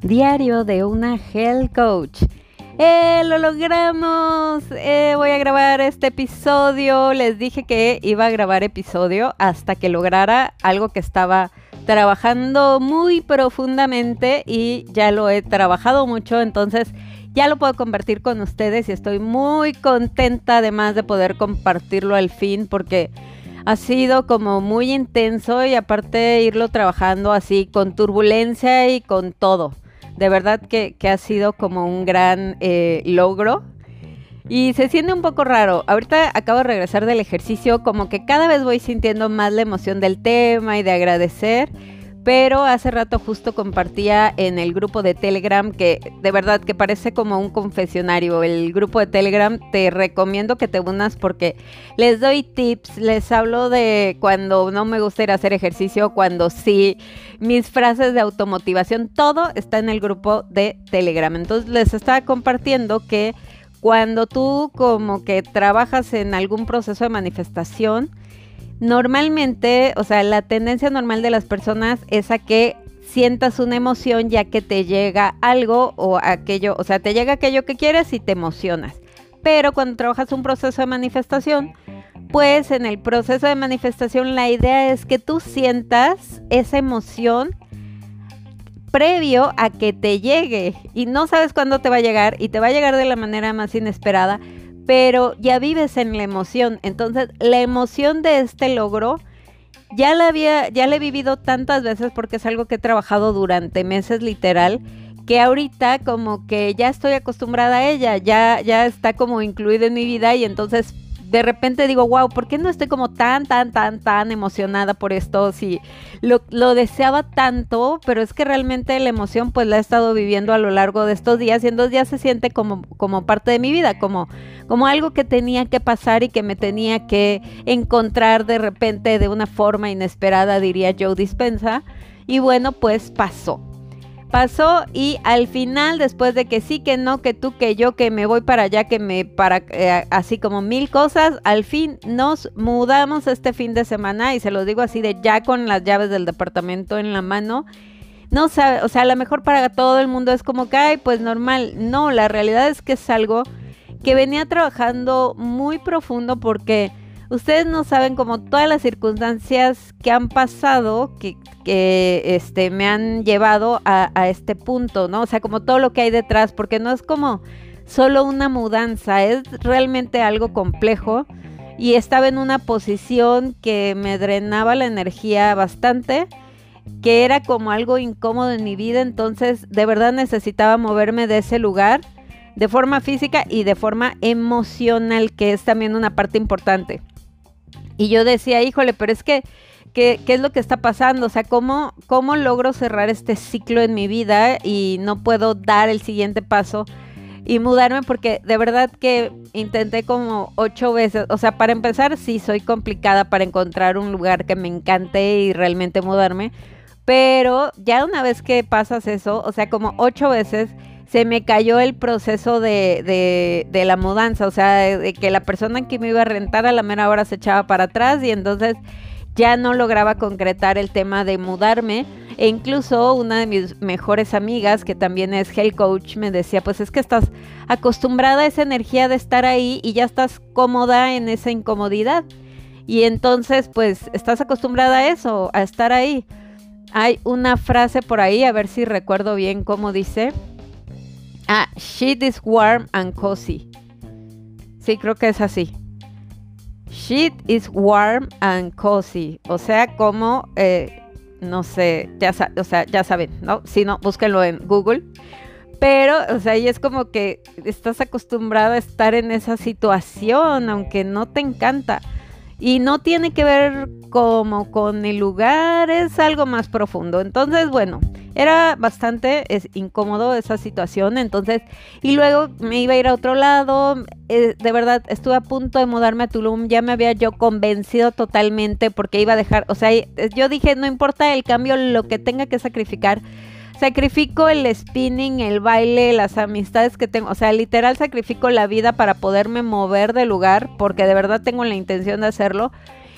Diario de una Health Coach. ¡Eh, lo logramos! Eh, voy a grabar este episodio. Les dije que iba a grabar episodio hasta que lograra algo que estaba trabajando muy profundamente y ya lo he trabajado mucho, entonces ya lo puedo compartir con ustedes y estoy muy contenta además de poder compartirlo al fin porque ha sido como muy intenso y aparte irlo trabajando así con turbulencia y con todo de verdad que, ha sido como un gran eh, logro. Y se siente un poco raro. Ahorita acabo de regresar del ejercicio, como que cada vez voy sintiendo más la emoción del tema y de agradecer pero hace rato justo compartía en el grupo de Telegram que de verdad que parece como un confesionario. El grupo de Telegram te recomiendo que te unas porque les doy tips, les hablo de cuando no me gusta ir a hacer ejercicio, cuando sí, mis frases de automotivación, todo está en el grupo de Telegram. Entonces les estaba compartiendo que cuando tú como que trabajas en algún proceso de manifestación, Normalmente, o sea, la tendencia normal de las personas es a que sientas una emoción ya que te llega algo o aquello, o sea, te llega aquello que quieres y te emocionas. Pero cuando trabajas un proceso de manifestación, pues en el proceso de manifestación la idea es que tú sientas esa emoción previo a que te llegue y no sabes cuándo te va a llegar y te va a llegar de la manera más inesperada, pero ya vives en la emoción. Entonces, la emoción de este logro ya la había, ya la he vivido tantas veces porque es algo que he trabajado durante meses literal, que ahorita como que ya estoy acostumbrada a ella, ya, ya está como incluida en mi vida y entonces de repente digo, wow, ¿por qué no estoy como tan, tan, tan, tan emocionada por esto? Si lo, deseaba tanto, pero es que realmente la emoción pues la he estado viviendo a lo largo de estos días y en dos días se siente como, como parte de mi vida, como, como algo que tenía que pasar y que me tenía que encontrar de repente de una forma inesperada, diría Joe Dispensa. Y bueno, pues pasó pasó y al final después de que sí, que no, que tú, que yo, que me voy para allá, que me para eh, así como mil cosas, al fin nos mudamos este fin de semana y se lo digo así de ya con las llaves del departamento en la mano. No sabe, o sea, a lo mejor para todo el mundo es como que, ay, pues normal. No, la realidad es que es algo que venía trabajando muy profundo porque ustedes no saben como todas las circunstancias que han pasado que, que este, me han llevado a, a, este punto, ¿no? O sea, como todo lo que hay detrás, porque no es como solo una mudanza, es realmente algo complejo y estaba en una posición que me drenaba la energía bastante que era como algo incómodo en mi vida, entonces de verdad necesitaba moverme de ese lugar de forma física y de forma emocional, que es también una parte importante. Y yo decía, híjole, pero es que, ¿qué, es lo que está pasando? O sea, ¿cómo, ¿cómo logro cerrar este ciclo en mi vida y no puedo dar el siguiente paso? y mudarme porque de verdad que intenté como ocho veces, o sea, para empezar sí soy complicada para encontrar un lugar que me encante y realmente mudarme, pero ya una vez que pasas eso, o sea, como ocho veces se me cayó el proceso de, de, la mudanza, o sea, de, que la persona que me iba a rentar a la mera hora se echaba para atrás y entonces ya no lograba concretar el tema de mudarme. E incluso una de mis mejores amigas, que también es health coach, me decía, pues es que estás acostumbrada a esa energía de estar ahí y ya estás cómoda en esa incomodidad. Y entonces, pues, estás acostumbrada a eso, a estar ahí. Hay una frase por ahí, a ver si recuerdo bien cómo dice. Ah, shit is warm and cozy. Sí, creo que es así. Shit is warm and cozy. O sea, como, eh, no sé, ya, o sea, ya saben, ¿no? Si no, búsquenlo en Google. Pero, o sea, y es como que estás acostumbrado a estar en esa situación, aunque no te encanta. Y no tiene que ver como con el lugar, es algo más profundo. Entonces, bueno, era bastante incómodo esa situación, entonces, y luego me iba a ir a otro lado, eh, de verdad, estuve a punto de mudarme a Tulum, ya me había yo convencido totalmente porque iba a dejar, o sea, yo dije, no importa el cambio, lo que tenga que sacrificar, sacrifico el spinning, el baile, las amistades que tengo, o sea, literal sacrifico la vida para poderme mover de lugar, porque de verdad tengo la intención de hacerlo,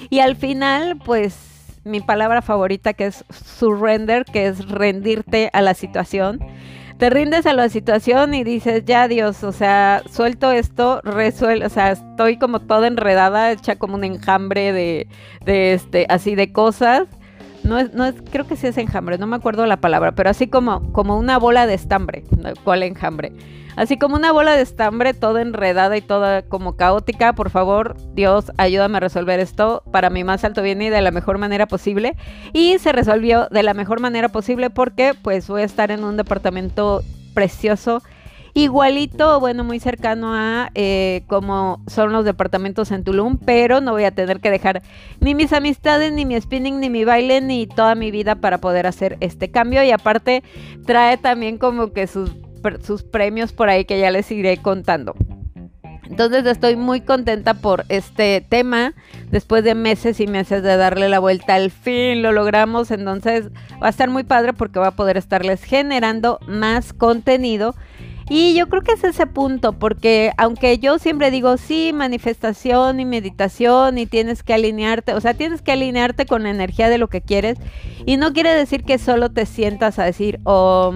y al final, pues mi palabra favorita que es surrender, que es rendirte a la situación. Te rindes a la situación y dices, ya Dios, o sea, suelto esto, resuelvo, o sea, estoy como toda enredada, hecha como un enjambre de, de este, así de cosas no es, no es, creo que sí es enjambre, no me acuerdo la palabra, pero así como, como una bola de estambre, ¿cuál enjambre? Así como una bola de estambre toda enredada y toda como caótica, por favor, Dios, ayúdame a resolver esto para mi más alto bien y de la mejor manera posible. Y se resolvió de la mejor manera posible porque pues voy a estar en un departamento precioso igualito, bueno, muy cercano a eh, como son los departamentos en Tulum, pero no voy a tener que dejar ni mis amistades, ni mi spinning, ni mi baile, ni toda mi vida para poder hacer este cambio. Y aparte trae también como que sus, sus premios por ahí que ya les iré contando. Entonces estoy muy contenta por este tema. Después de meses y meses de darle la vuelta, al fin lo logramos. Entonces va a estar muy padre porque va a poder estarles generando más contenido y yo creo que es ese punto, porque aunque yo siempre digo, sí, manifestación y meditación y tienes que alinearte, o sea, tienes que alinearte con la energía de lo que quieres. Y no quiere decir que solo te sientas a decir, oh,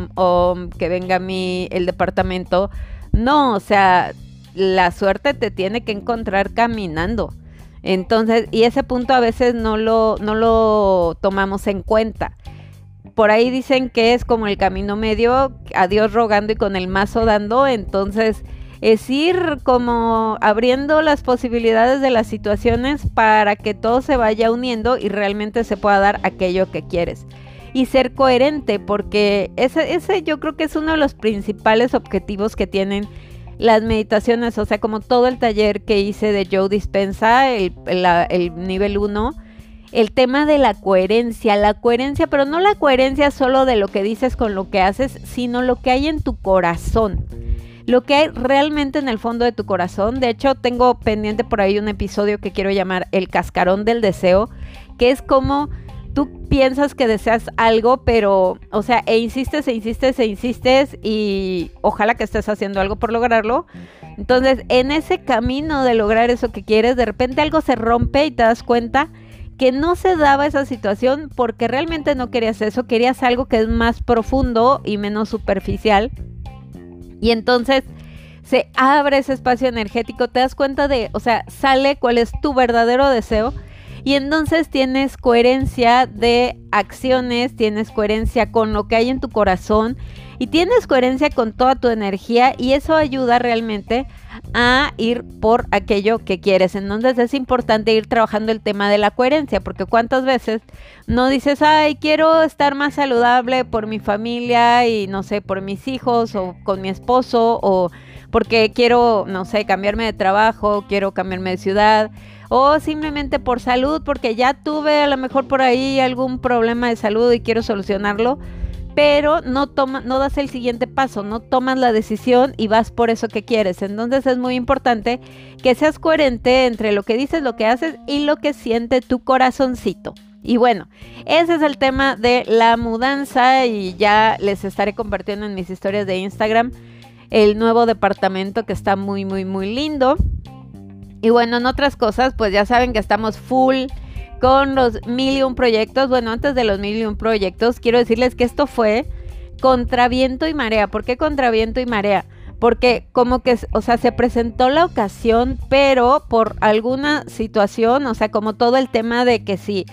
que venga a mí el departamento. No, o sea, la suerte te tiene que encontrar caminando. Entonces, y ese punto a veces no lo, no lo tomamos en cuenta por ahí dicen que es como el camino medio, a Dios rogando y con el mazo dando, entonces es ir como abriendo las posibilidades de las situaciones para que todo se vaya uniendo y realmente se pueda dar aquello que quieres. Y ser coherente, porque ese, ese yo creo que es uno de los principales objetivos que tienen las meditaciones, o sea, como todo el taller que hice de Joe Dispensa, el, el nivel 1, el tema de la coherencia, la coherencia, pero no la coherencia solo de lo que dices con lo que haces, sino lo que hay en tu corazón. Lo que hay realmente en el fondo de tu corazón. De hecho, tengo pendiente por ahí un episodio que quiero llamar El cascarón del deseo, que es como tú piensas que deseas algo, pero, o sea, e insistes, e insistes, e insistes, y ojalá que estés haciendo algo por lograrlo. Entonces, en ese camino de lograr eso que quieres, de repente algo se rompe y te das cuenta que no se daba esa situación porque realmente no querías eso, querías algo que es más profundo y menos superficial. Y entonces se abre ese espacio energético, te das cuenta de, o sea, sale cuál es tu verdadero deseo y entonces tienes coherencia de acciones, tienes coherencia con lo que hay en tu corazón y tienes coherencia con toda tu energía y eso ayuda realmente a ir por aquello que quieres. Entonces es importante ir trabajando el tema de la coherencia, porque cuántas veces no dices, ay, quiero estar más saludable por mi familia y no sé, por mis hijos o con mi esposo o porque quiero, no sé, cambiarme de trabajo, quiero cambiarme de ciudad o simplemente por salud, porque ya tuve a lo mejor por ahí algún problema de salud y quiero solucionarlo pero no toma, no das el siguiente paso, no tomas la decisión y vas por eso que quieres. Entonces es muy importante que seas coherente entre lo que dices, lo que haces y lo que siente tu corazoncito. Y bueno, ese es el tema de la mudanza y ya les estaré compartiendo en mis historias de Instagram el nuevo departamento que está muy, muy, muy lindo. Y bueno, en otras cosas, pues ya saben que estamos full con los mil y un proyectos. Bueno, antes de los mil y un proyectos, quiero decirles que esto fue contra viento y marea. ¿Por qué contra viento y marea? Porque como que, o sea, se presentó la ocasión, pero por alguna situación, o sea, como todo el tema de que si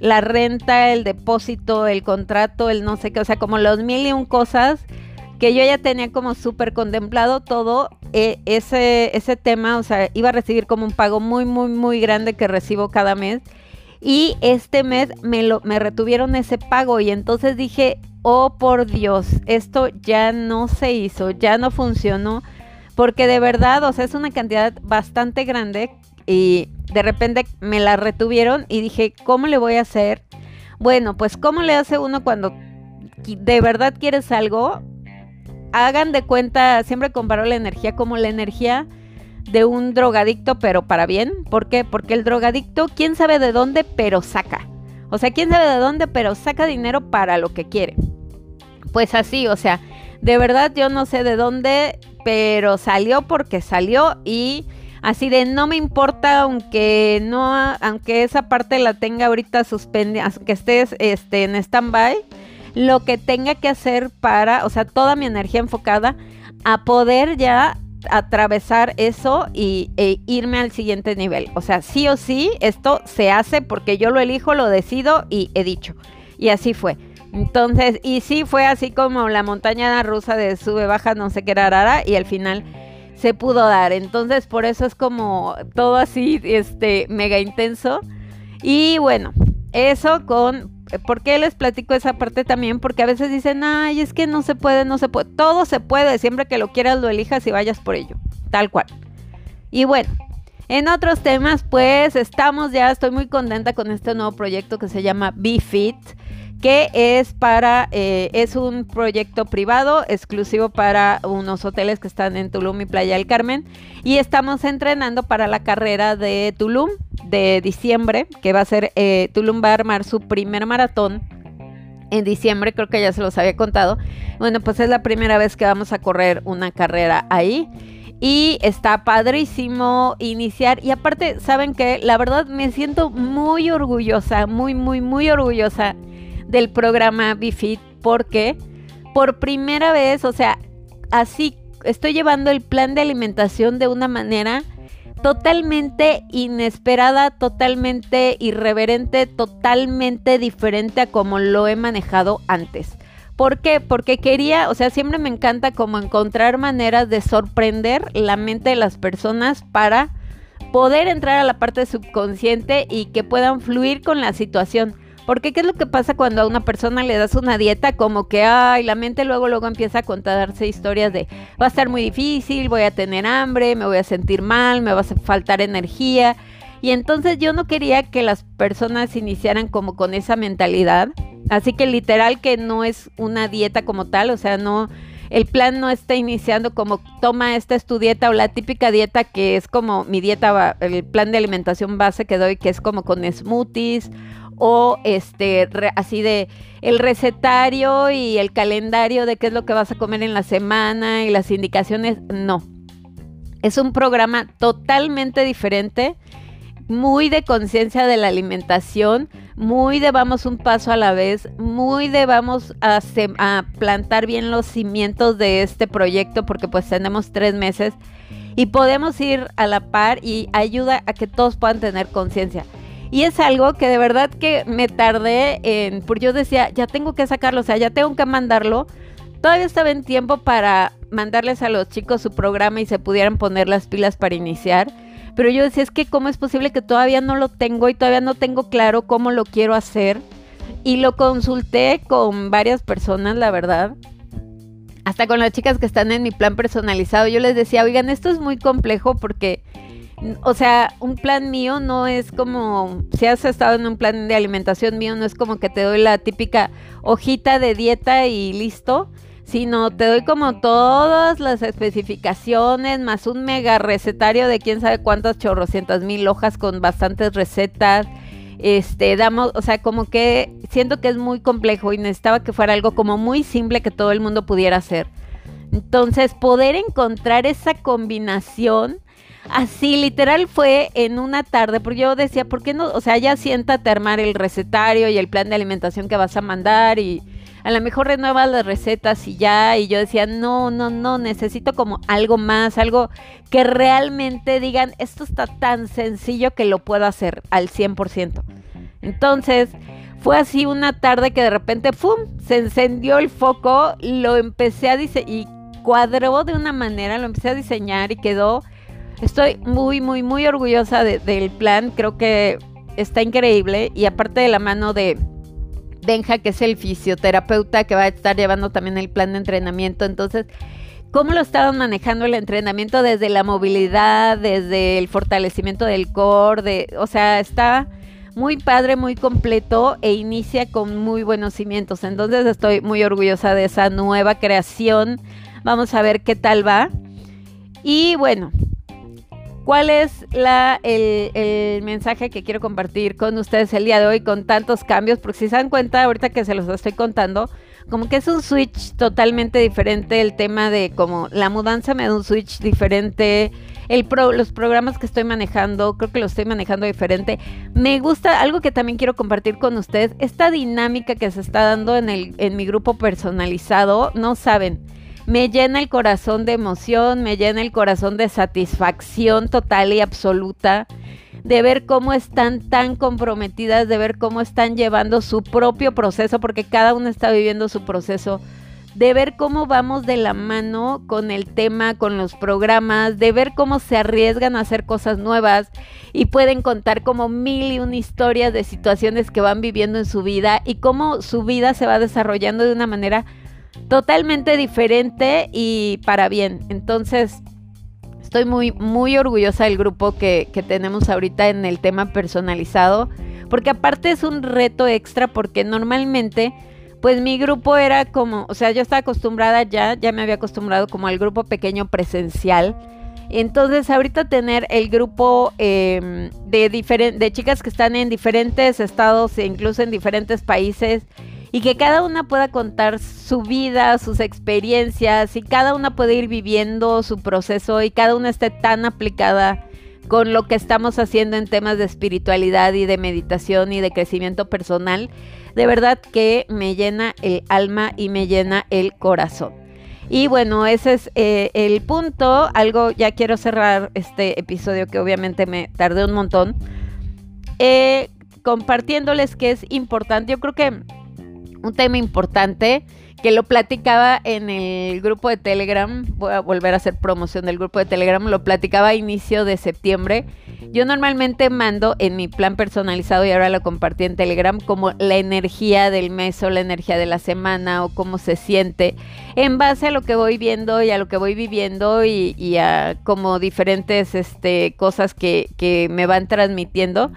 la renta, el depósito, el contrato, el no sé qué, o sea, como los mil y un cosas que yo ya tenía como súper contemplado todo eh, ese, ese tema, o sea, iba a recibir como un pago muy, muy, muy grande que recibo cada mes y este mes me, lo, me retuvieron ese pago y entonces dije, oh por Dios, esto ya no se hizo, ya no funcionó, porque de verdad, o sea, es una cantidad bastante grande y de repente me la retuvieron y dije, ¿cómo le voy a hacer? Bueno, pues ¿cómo le hace uno cuando de verdad quieres algo? Hagan de cuenta, siempre comparo la energía como la energía de un drogadicto, pero para bien. ¿Por qué? Porque el drogadicto, quién sabe de dónde, pero saca. O sea, quién sabe de dónde, pero saca dinero para lo que quiere. Pues así, o sea, de verdad yo no sé de dónde, pero salió porque salió y Así de no me importa aunque no, aunque esa parte la tenga ahorita suspendida, aunque estés este, en stand-by, lo que tenga que hacer para, o sea, toda mi energía enfocada a poder ya atravesar eso y e irme al siguiente nivel. O sea, sí o sí, esto se hace porque yo lo elijo, lo decido y he dicho. Y así fue. Entonces, y sí fue así como la montaña rusa de sube, baja, no sé qué rara, y al final se pudo dar. Entonces, por eso es como todo así, este, mega intenso. Y bueno, eso con ¿Por qué les platico esa parte también? Porque a veces dicen, ay, es que no se puede, no se puede. Todo se puede, siempre que lo quieras lo elijas y vayas por ello. Tal cual. Y bueno, en otros temas, pues estamos ya, estoy muy contenta con este nuevo proyecto que se llama BeFit que es para, eh, es un proyecto privado exclusivo para unos hoteles que están en Tulum y Playa del Carmen. Y estamos entrenando para la carrera de Tulum de diciembre, que va a ser, eh, Tulum va a armar su primer maratón en diciembre, creo que ya se los había contado. Bueno, pues es la primera vez que vamos a correr una carrera ahí. Y está padrísimo iniciar. Y aparte, ¿saben que La verdad me siento muy orgullosa, muy, muy, muy orgullosa del programa BeFit porque por primera vez, o sea, así estoy llevando el plan de alimentación de una manera totalmente inesperada, totalmente irreverente, totalmente diferente a como lo he manejado antes. ¿Por qué? Porque quería, o sea, siempre me encanta como encontrar maneras de sorprender la mente de las personas para poder entrar a la parte subconsciente y que puedan fluir con la situación. Porque qué es lo que pasa cuando a una persona le das una dieta como que, ay, la mente luego luego empieza a contarse historias de, va a estar muy difícil, voy a tener hambre, me voy a sentir mal, me va a faltar energía. Y entonces yo no quería que las personas iniciaran como con esa mentalidad. Así que literal que no es una dieta como tal, o sea, no, el plan no está iniciando como toma esta es tu dieta o la típica dieta que es como mi dieta, el plan de alimentación base que doy, que es como con smoothies o este así de el recetario y el calendario de qué es lo que vas a comer en la semana y las indicaciones, no. Es un programa totalmente diferente, muy de conciencia de la alimentación, muy de vamos un paso a la vez, muy de vamos a plantar bien los cimientos de este proyecto porque pues tenemos tres meses y podemos ir a la par y ayuda a que todos puedan tener conciencia. Y es algo que de verdad que me tardé en, porque yo decía, ya tengo que sacarlo, o sea, ya tengo que mandarlo. Todavía estaba en tiempo para mandarles a los chicos su programa y se pudieran poner las pilas para iniciar. Pero yo decía, es que cómo es posible que todavía no lo tengo y todavía no tengo claro cómo lo quiero hacer. Y lo consulté con varias personas, la verdad. Hasta con las chicas que están en mi plan personalizado. Yo les decía, oigan, esto es muy complejo porque o sea, un plan mío no es como, si has estado en un plan de alimentación mío, no es como que te doy la típica hojita de dieta y listo, sino te doy como todas las especificaciones, más un mega recetario de quién sabe cuántas chorrocientas mil hojas con bastantes recetas. Este, damos, o sea, como que siento que es muy complejo y necesitaba que fuera algo como muy simple que todo el mundo pudiera hacer. Entonces, poder encontrar esa combinación Así, literal fue en una tarde, porque yo decía, ¿por qué no? O sea, ya siéntate a armar el recetario y el plan de alimentación que vas a mandar y a lo mejor renuevas las recetas y ya. Y yo decía, no, no, no, necesito como algo más, algo que realmente digan, esto está tan sencillo que lo puedo hacer al 100%. Entonces, fue así una tarde que de repente, ¡pum!, se encendió el foco, lo empecé a diseñar y cuadró de una manera, lo empecé a diseñar y quedó Estoy muy, muy, muy orgullosa del plan. Creo que está increíble. Y aparte de la mano de Benja, que es el fisioterapeuta que va a estar llevando también el plan de entrenamiento. Entonces, ¿cómo lo estaban manejando el entrenamiento desde la movilidad, desde el fortalecimiento del core? o sea, está muy padre, muy completo e inicia con muy buenos cimientos. Entonces estoy muy orgullosa de esa nueva creación. Vamos a ver qué tal va. Y bueno, ¿Cuál es la, el, mensaje que quiero compartir con ustedes el día de hoy con tantos cambios? Porque si se dan cuenta, ahorita que se los estoy contando, como que es un switch totalmente diferente el tema de como la mudanza me da un switch diferente, el los programas que estoy manejando, creo que los estoy manejando diferente. Me gusta algo que también quiero compartir con ustedes, esta dinámica que se está dando en, el, en mi grupo personalizado, no saben, me llena el corazón de emoción, me llena el corazón de satisfacción total y absoluta de ver cómo están tan comprometidas, de ver cómo están llevando su propio proceso, porque cada uno está viviendo su proceso de ver cómo vamos de la mano con el tema, con los programas, de ver cómo se arriesgan a hacer cosas nuevas y pueden contar como mil y una historias de situaciones que van viviendo en su vida y cómo su vida se va desarrollando de una manera totalmente diferente y para bien. Entonces, estoy muy, muy orgullosa del grupo que, que tenemos ahorita en el tema personalizado, porque aparte es un reto extra porque normalmente pues mi grupo era como, o sea, yo estaba acostumbrada ya, ya me había acostumbrado como al grupo pequeño presencial. Entonces, ahorita tener el grupo em, de, de chicas que están en diferentes estados e incluso en diferentes países y que cada una pueda contar su vida, sus experiencias y cada una puede ir viviendo su proceso y cada una esté tan aplicada con lo que estamos haciendo en temas de espiritualidad y de meditación y de crecimiento personal de verdad que me llena el alma y me llena el corazón. Y bueno, ese es eh, el punto. Algo, ya quiero cerrar este episodio que obviamente me tardé un montón. Eh, compartiéndoles que es importante. Yo creo que un tema importante que lo platicaba en el grupo de Telegram, voy a volver a hacer promoción del grupo de Telegram, lo platicaba a inicio de septiembre. Yo normalmente mando en mi plan personalizado y ahora lo compartí en Telegram como la energía del mes o la energía de la semana o cómo se siente en base a lo que voy viendo y a lo que voy viviendo y, a como diferentes este, cosas que, que me van transmitiendo.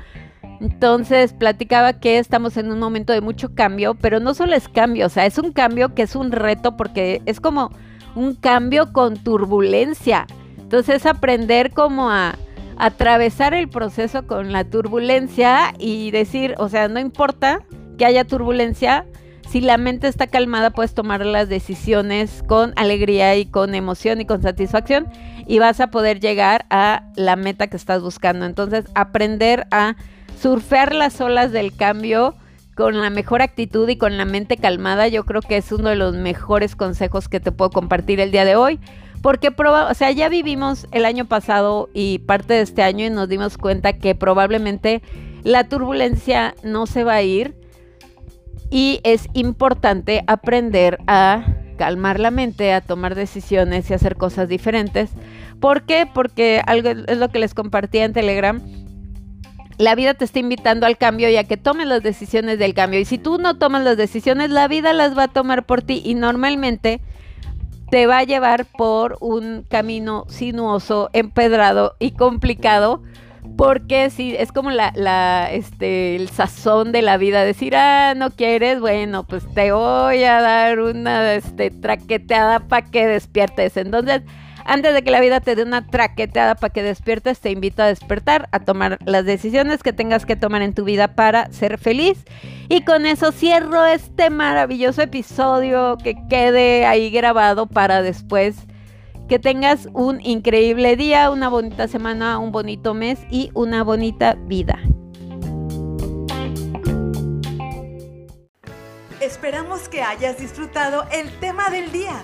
Entonces platicaba que estamos en un momento de mucho cambio, pero no solo es cambio, o sea, es un cambio que es un reto porque es como un cambio con turbulencia. Entonces aprender como a atravesar el proceso con la turbulencia y decir, o sea, no importa que haya turbulencia, si la mente está calmada puedes tomar las decisiones con alegría y con emoción y con satisfacción y vas a poder llegar a la meta que estás buscando. Entonces aprender a surfear las olas del cambio con la mejor actitud y con la mente calmada, yo creo que es uno de los mejores consejos que te puedo compartir el día de hoy. Porque, o sea, ya vivimos el año pasado y parte de este año y nos dimos cuenta que probablemente la turbulencia no se va a ir y es importante aprender a calmar la mente, a tomar decisiones y hacer cosas diferentes. ¿Por qué? Porque algo es lo que les compartía en Telegram la vida te está invitando al cambio y a que tomes las decisiones del cambio. Y si tú no tomas las decisiones, la vida las va a tomar por ti y normalmente te va a llevar por un camino sinuoso, empedrado y complicado. Porque si es como la, este, el sazón de la vida, decir, ah, no quieres, bueno, pues te voy a dar una este, traqueteada para que despiertes. Entonces, antes de que la vida te dé una traqueteada para que despiertes, te invito a despertar, a tomar las decisiones que tengas que tomar en tu vida para ser feliz. Y con eso cierro este maravilloso episodio que quede ahí grabado para después. Que tengas un increíble día, una bonita semana, un bonito mes y una bonita vida. Esperamos que hayas disfrutado el tema del día.